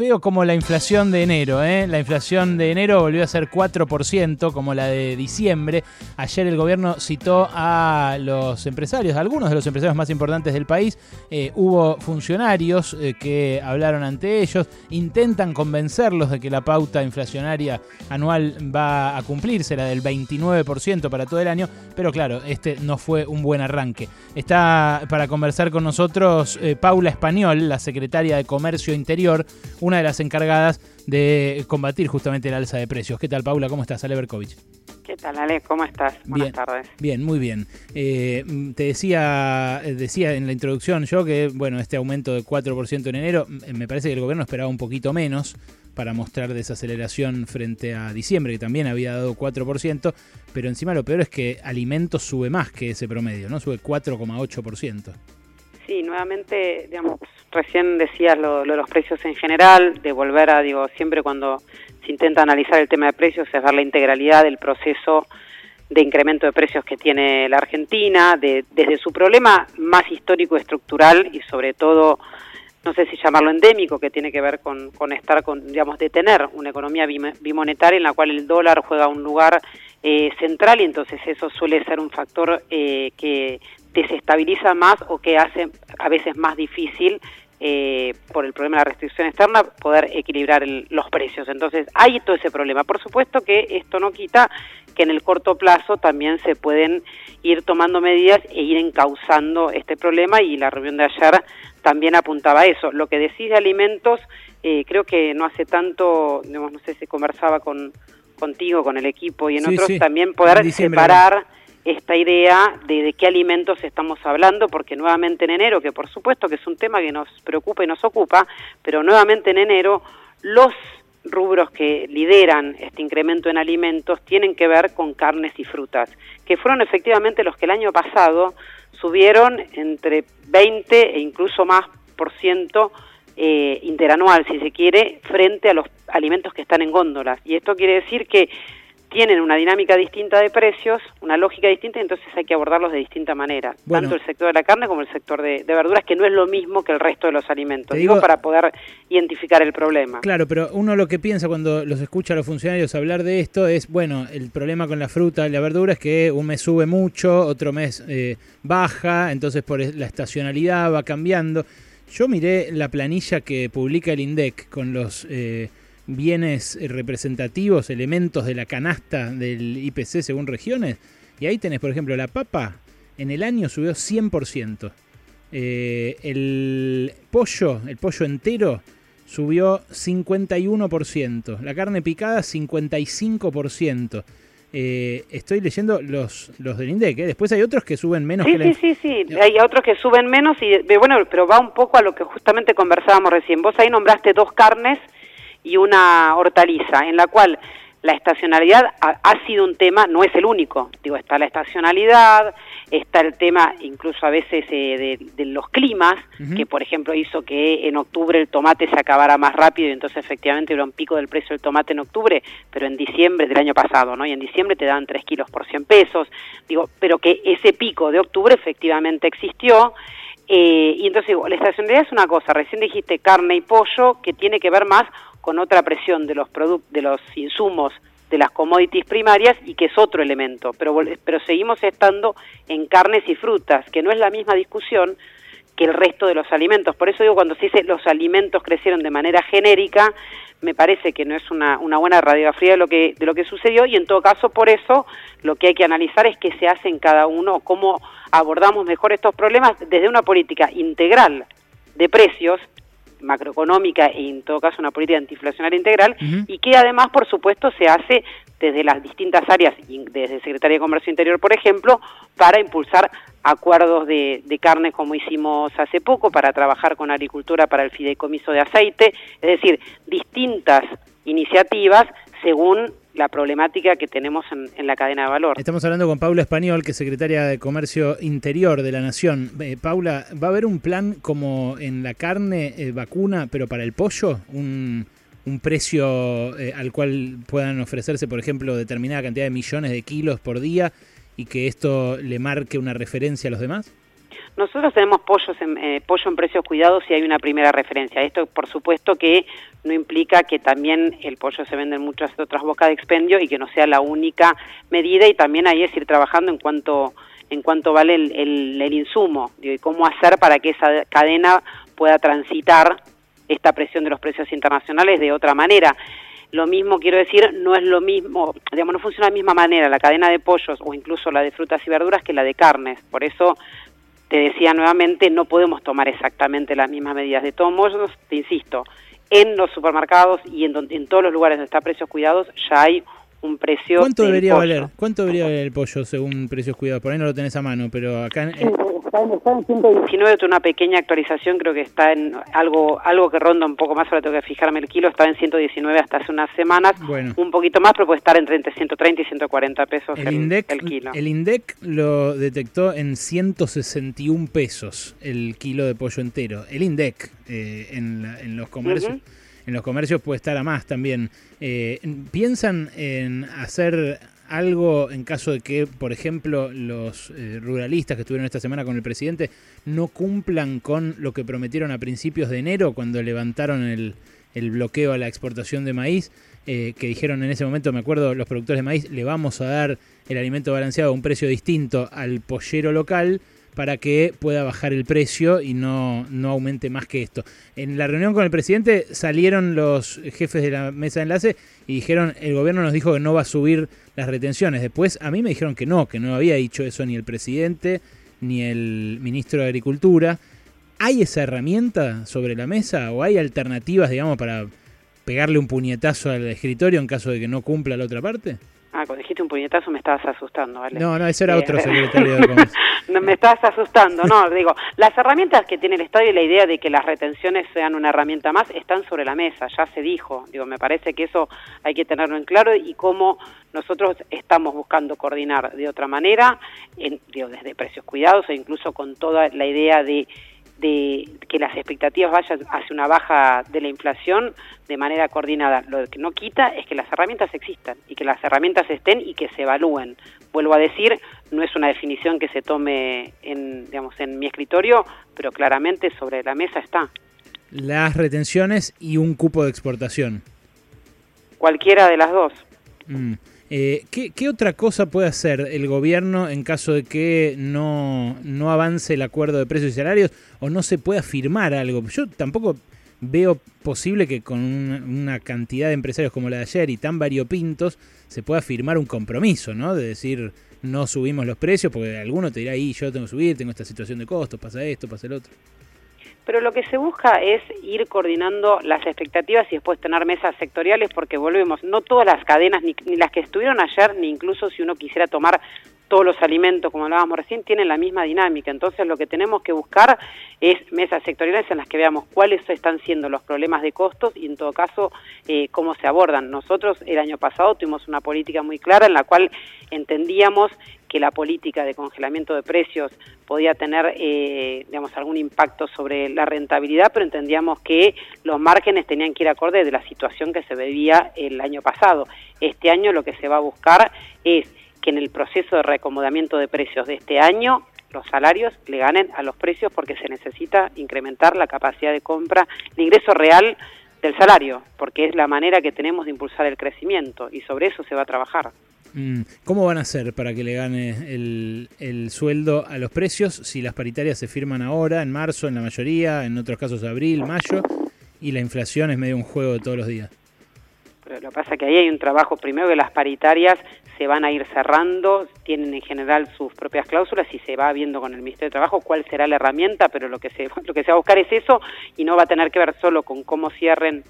feo como la inflación de enero. ¿eh? La inflación de enero volvió a ser 4%, como la de diciembre. Ayer el gobierno citó a los empresarios, a algunos de los empresarios más importantes del país. Eh, hubo funcionarios eh, que hablaron ante ellos, intentan convencerlos de que la pauta inflacionaria anual va a cumplirse, la del 29% para todo el año, pero claro, este no fue un buen arranque. Está para conversar con nosotros Paula Español, la secretaria de Comercio Interior, una de las encargadas de combatir justamente el alza de precios. ¿Qué tal, Paula? ¿Cómo estás? Ale Berkovich. ¿Qué tal, Ale? ¿Cómo estás? Buenas tardes. Bien, muy bien. Eh, te decía, decía en la introducción yo que, bueno, este aumento de 4% en enero, me parece que el gobierno esperaba un poquito menos para mostrar desaceleración frente a diciembre, que también había dado 4%, pero encima lo peor es que alimentos sube más que ese promedio, ¿no? Sube 4,8%. Sí, nuevamente, digamos, recién decías lo, de los precios en general, de volver a, digo, siempre cuando se intenta analizar el tema de precios es ver la integralidad del proceso de incremento de precios que tiene la Argentina, de, desde su problema más histórico estructural y sobre todo, no sé si llamarlo endémico, que tiene que ver con, con estar, con, digamos, de tener una economía bimonetaria en la cual el dólar juega un lugar eh, central y entonces eso suele ser un factor eh, que desestabiliza más o que hace a veces más difícil eh, por el problema de la restricción externa poder equilibrar los precios. Entonces hay todo ese problema. Por supuesto que esto no quita que en el corto plazo también se pueden ir tomando medidas e ir encauzando este problema y la reunión de ayer también apuntaba a eso. Lo que decís de alimentos, eh, creo que no hace tanto, no sé si conversaba con contigo, con el equipo y en otros, también poder separar esta idea de, de qué alimentos estamos hablando, porque nuevamente en enero, que por supuesto que es un tema que nos preocupa y nos ocupa, pero nuevamente en enero los rubros que lideran este incremento en alimentos tienen que ver con carnes y frutas, que fueron efectivamente los que el año pasado subieron entre 20 e incluso más por ciento eh, interanual, si se quiere, frente a los alimentos que están en góndolas. Y esto quiere decir que tienen una dinámica distinta de precios, una lógica distinta, entonces hay que abordarlos de distinta manera, tanto el sector de la carne como el sector de, verduras, que no es lo mismo que el resto de los alimentos, digo, para poder identificar el problema. Claro, pero uno lo que piensa cuando los escucha a los funcionarios hablar de esto es, bueno, el problema con la fruta y la verdura es que un mes sube mucho, otro mes eh, baja, entonces por la estacionalidad va cambiando. Yo miré la planilla que publica el INDEC con los... Eh, bienes representativos, elementos de la canasta del IPC según regiones. Y ahí tenés, por ejemplo, la papa en el año subió 100%. Eh, el pollo, el pollo entero, subió 51%. La carne picada, 55%. Eh, estoy leyendo los, los del INDEC, ¿eh? después hay otros que suben menos sí, Sí, sí, sí, hay otros que suben menos y bueno, pero va un poco a lo que justamente conversábamos recién. Vos ahí nombraste dos carnes y una hortaliza, en la cual la estacionalidad ha, sido un tema, no es el único, digo, está la estacionalidad, está el tema incluso a veces eh, de, los climas, que por ejemplo hizo que en octubre el tomate se acabara más rápido y entonces efectivamente hubo un pico del precio del tomate en octubre, pero en diciembre del año pasado, ¿no? Y en diciembre te dan 3 kilos por 100 pesos, digo, pero que ese pico de octubre efectivamente existió, eh, y entonces digo, la estacionalidad es una cosa, recién dijiste carne y pollo, que tiene que ver más con otra presión de los de los insumos de las commodities primarias y que es otro elemento, pero pero seguimos estando en carnes y frutas, que no es la misma discusión que el resto de los alimentos. Por eso digo cuando se dice los alimentos crecieron de manera genérica, me parece que no es una, una buena radiografía de lo que de lo que sucedió y en todo caso por eso lo que hay que analizar es qué se hace en cada uno, cómo abordamos mejor estos problemas desde una política integral de precios macroeconómica e en todo caso una política antiinflacionaria integral y que además por supuesto se hace desde las distintas áreas, desde Secretaría de Comercio Interior por ejemplo, para impulsar acuerdos de, de carne como hicimos hace poco, para trabajar con agricultura para el fideicomiso de aceite, es decir, distintas iniciativas según la problemática que tenemos en, la cadena de valor. Estamos hablando con Paula Español, que es secretaria de Comercio Interior de la Nación. Eh, Paula, ¿va a haber un plan como en la carne eh, vacuna, pero para el pollo? ¿Un, precio eh, al cual puedan ofrecerse, por ejemplo, determinada cantidad de millones de kilos por día y que esto le marque una referencia a los demás? Nosotros tenemos pollos en, eh, pollo en precios cuidados y hay una primera referencia. Esto, por supuesto, que no implica que también el pollo se vende en muchas otras bocas de expendio y que no sea la única medida y también ahí es ir trabajando en cuanto en cuanto vale el, el, insumo y cómo hacer para que esa cadena pueda transitar esta presión de los precios internacionales de otra manera. Lo mismo quiero decir, no es lo mismo, digamos, no funciona de la misma manera la cadena de pollos o incluso la de frutas y verduras que la de carnes. Por eso te decía nuevamente, no podemos tomar exactamente las mismas medidas de todos te insisto, en los supermercados y en, en todos los lugares donde está precios cuidados ya hay un precio. ¿Cuánto debería valer? ¿Cuánto debería valer el pollo según precios cuidados? Por ahí no lo tenés a mano, pero acá en, está en, 119, una pequeña actualización, creo que está en algo algo que ronda un poco más, ahora tengo que fijarme el kilo, estaba en 119 hasta hace unas semanas, un poquito más, pero puede estar entre, 130 y 140 pesos el, INDEC, el kilo. El INDEC lo detectó en 161 pesos el kilo de pollo entero, el INDEC eh, en, los comercios. En los comercios puede estar a más también. Eh, ¿Piensan en hacer algo en caso de que, por ejemplo, los eh, ruralistas que estuvieron esta semana con el presidente no cumplan con lo que prometieron a principios de enero cuando levantaron el, bloqueo a la exportación de maíz, eh, que dijeron en ese momento, me acuerdo, los productores de maíz, le vamos a dar el alimento balanceado a un precio distinto al pollero local para que pueda bajar el precio y no, no aumente más que esto. En la reunión con el presidente salieron los jefes de la mesa de enlace y dijeron, el gobierno nos dijo que no va a subir las retenciones. Después a mí me dijeron que no, que no había dicho eso ni el presidente ni el ministro de Agricultura. ¿Hay esa herramienta sobre la mesa o hay alternativas, digamos, para pegarle un puñetazo al escritorio en caso de que no cumpla la otra parte? Ah, cuando dijiste un puñetazo me estabas asustando, ¿vale? No, no, ese era otro eh, secretario de Comercio. Me estabas asustando, no, digo, las herramientas que tiene el Estado y la idea de que las retenciones sean una herramienta más están sobre la mesa, ya se dijo, digo, me parece que eso hay que tenerlo en claro y cómo nosotros estamos buscando coordinar de otra manera, en, digo, desde precios cuidados e incluso con toda la idea de de que las expectativas vayan hacia una baja de la inflación de manera coordinada. Lo que no quita es que las herramientas existan y que las herramientas estén y que se evalúen. Vuelvo a decir, no es una definición que se tome en, digamos, en mi escritorio, pero claramente sobre la mesa está. Las retenciones y un cupo de exportación. Cualquiera de las dos. Mm. Eh, ¿qué, otra cosa puede hacer el gobierno en caso de que no, no avance el acuerdo de precios y salarios o no se pueda firmar algo? Yo tampoco veo posible que con una, cantidad de empresarios como la de ayer y tan variopintos se pueda firmar un compromiso, ¿no? De decir, no subimos los precios, porque alguno te dirá, ahí yo tengo que subir, tengo esta situación de costos, pasa esto, pasa el otro pero lo que se busca es ir coordinando las expectativas y después tener mesas sectoriales porque volvemos, no todas las cadenas, ni, las que estuvieron ayer, ni incluso si uno quisiera tomar todos los alimentos, como hablábamos recién, tienen la misma dinámica. Entonces lo que tenemos que buscar es mesas sectoriales en las que veamos cuáles están siendo los problemas de costos y en todo caso eh, cómo se abordan. Nosotros el año pasado tuvimos una política muy clara en la cual entendíamos que la política de congelamiento de precios podía tener, eh, digamos, algún impacto sobre la rentabilidad, pero entendíamos que los márgenes tenían que ir acorde de la situación que se vivía el año pasado. Este año lo que se va a buscar es que en el proceso de reacomodamiento de precios de este año los salarios le ganen a los precios porque se necesita incrementar la capacidad de compra, el ingreso real del salario, porque es la manera que tenemos de impulsar el crecimiento y sobre eso se va a trabajar. Mm, ¿Cómo van a hacer para que le gane el, el, sueldo a los precios si las paritarias se firman ahora, en marzo, en la mayoría, en otros casos abril, mayo, y la inflación es medio un juego de todos los días? Pero lo que pasa es que ahí hay un trabajo, primero que las paritarias se van a ir cerrando, tienen en general sus propias cláusulas y se va viendo con el Ministerio de Trabajo cuál será la herramienta, pero lo que se, lo que se va a buscar es eso y no va a tener que ver solo con cómo cierren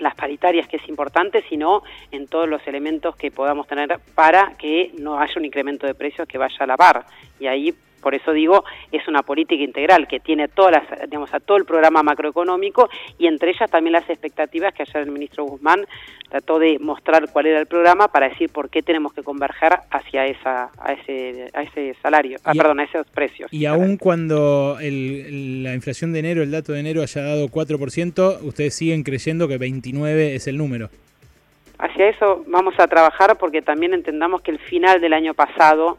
las paritarias, que es importante, sino en todos los elementos que podamos tener para que no haya un incremento de precios que vaya a la par. Y ahí por eso digo, es una política integral que tiene todas las, digamos, a todo el programa macroeconómico y entre ellas también las expectativas que ayer el ministro Guzmán trató de mostrar cuál era el programa para decir por qué tenemos que converger hacia esa, a ese, a ese salario, ah, perdón, a esos precios. Y aún cuando la inflación de enero, el dato de enero haya dado 4%, ustedes siguen creyendo que 29 es el número. Hacia eso vamos a trabajar porque también entendamos que el final del año pasado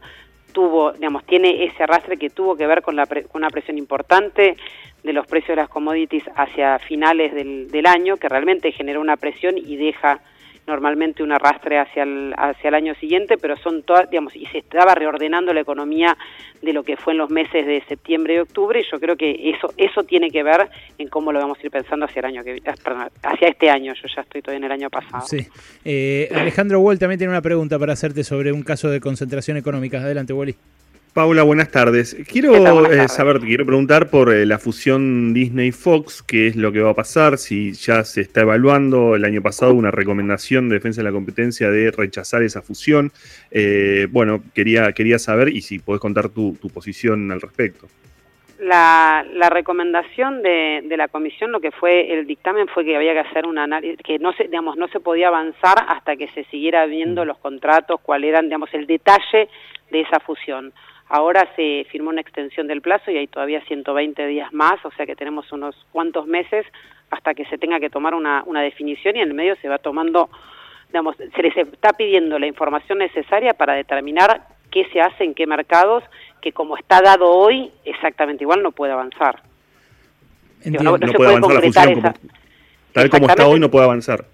tuvo, digamos, tiene ese arrastre que tuvo que ver con, la con una presión importante de los precios de las commodities hacia finales del, del año, que realmente generó una presión y deja normalmente un arrastre hacia el, hacia el año siguiente, pero son todas, digamos, y se estaba reordenando la economía de lo que fue en los meses de septiembre y octubre, y yo creo que eso, eso tiene que ver en cómo lo vamos a ir pensando hacia el año que ah, perdón, hacia este año, yo ya estoy todavía en el año pasado. Sí. Eh, Alejandro Wall también tiene una pregunta para hacerte sobre un caso de concentración económica. Adelante, Wally. Paula, buenas tardes. Quiero eh, saber, quiero preguntar por eh, la fusión Disney-Fox, qué es lo que va a pasar, si ya se está evaluando el año pasado una recomendación de defensa de la competencia de rechazar esa fusión. Eh, bueno, quería, quería saber y si podés contar tu, posición al respecto. La, recomendación de, de, la comisión, lo que fue el dictamen fue que había que hacer un análisis, que no se, digamos, no se podía avanzar hasta que se siguiera viendo mm. los contratos, cuál eran, digamos, el detalle de esa fusión. Ahora se firmó una extensión del plazo y hay todavía 120 días más, o sea que tenemos unos cuantos meses hasta que se tenga que tomar una, una definición y en el medio se va tomando, digamos, se les está pidiendo la información necesaria para determinar qué se hace en qué mercados, que como está dado hoy, exactamente igual no puede avanzar. no, se puede, concretar esa... tal como está hoy no puede avanzar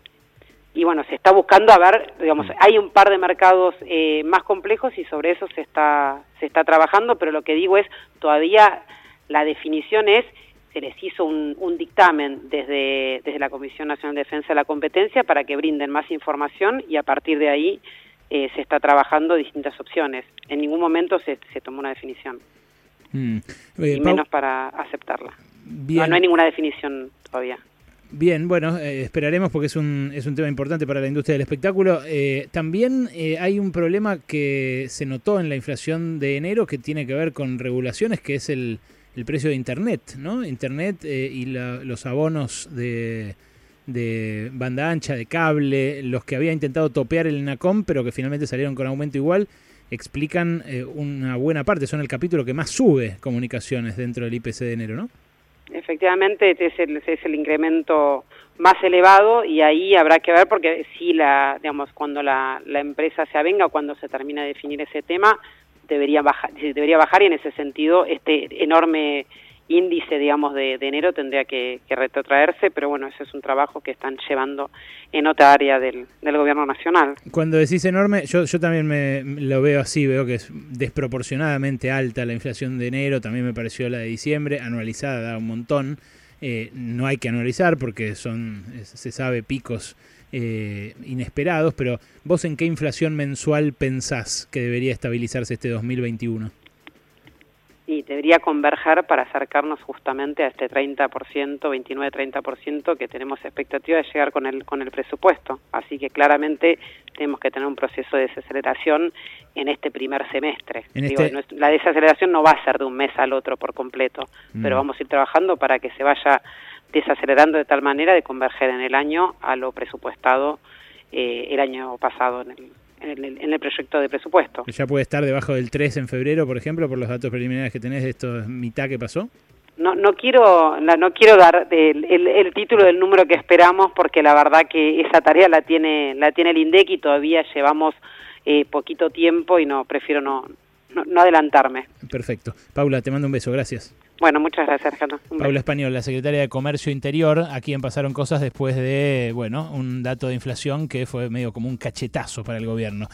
y bueno, se está buscando a ver, digamos, mm. hay un par de mercados eh, más complejos y sobre eso se está, se está trabajando, pero lo que digo es, todavía la definición es, se les hizo un, un dictamen desde, desde la Comisión Nacional de Defensa de la Competencia para que brinden más información y a partir de ahí eh, se está trabajando distintas opciones. En ningún momento se, se tomó una definición. Mm. y menos para aceptarla. No, no hay ninguna definición todavía. Bien, bueno, eh, esperaremos porque es un, es un tema importante para la industria del espectáculo. Eh, también eh, hay un problema que se notó en la inflación de enero que tiene que ver con regulaciones, que es el, el precio de Internet, ¿no? Internet y los abonos de, de banda ancha, de cable, los que había intentado topear el NACOM, pero que finalmente salieron con aumento igual, explican una buena parte, son el capítulo que más sube comunicaciones dentro del IPC de enero, ¿no? Efectivamente, este es el, este es el incremento más elevado y ahí habrá que ver porque si la, digamos, cuando la, la empresa se avenga o cuando se termina de definir ese tema, debería bajar, debería bajar y en ese sentido este enorme índice, digamos, de, enero tendría que, retrotraerse, pero bueno, ese es un trabajo que están llevando en otra área del, gobierno nacional. Cuando decís enorme, yo, yo también me lo veo así, veo que es desproporcionadamente alta la inflación de enero, también me pareció la de diciembre, anualizada da un montón. Eh, no hay que anualizar porque son, se sabe, picos eh, inesperados, pero vos en qué inflación mensual pensás que debería estabilizarse este 2021? Y debería converger para acercarnos justamente a este 30%, 29-30% que tenemos expectativa de llegar con el, con el presupuesto. Así que claramente tenemos que tener un proceso de desaceleración en este primer semestre. Este la desaceleración no va a ser de un mes al otro por completo, pero mm. vamos a ir trabajando para que se vaya desacelerando de tal manera de converger en el año a lo presupuestado eh, el año pasado en el, en el, proyecto de presupuesto. ¿Ya puede estar debajo del 3 en febrero, por ejemplo, por los datos preliminares que tenés de esto mitad que pasó? No, no quiero no quiero dar el, el, título del número que esperamos porque la verdad que esa tarea la tiene la tiene el INDEC y todavía llevamos eh, poquito tiempo y no prefiero no, no adelantarme. Perfecto. Paula, te mando un beso. Gracias. Bueno, muchas gracias, Paula Español, la secretaria de Comercio Interior, a quien pasaron cosas después de, bueno, un dato de inflación que fue medio como un cachetazo para el gobierno.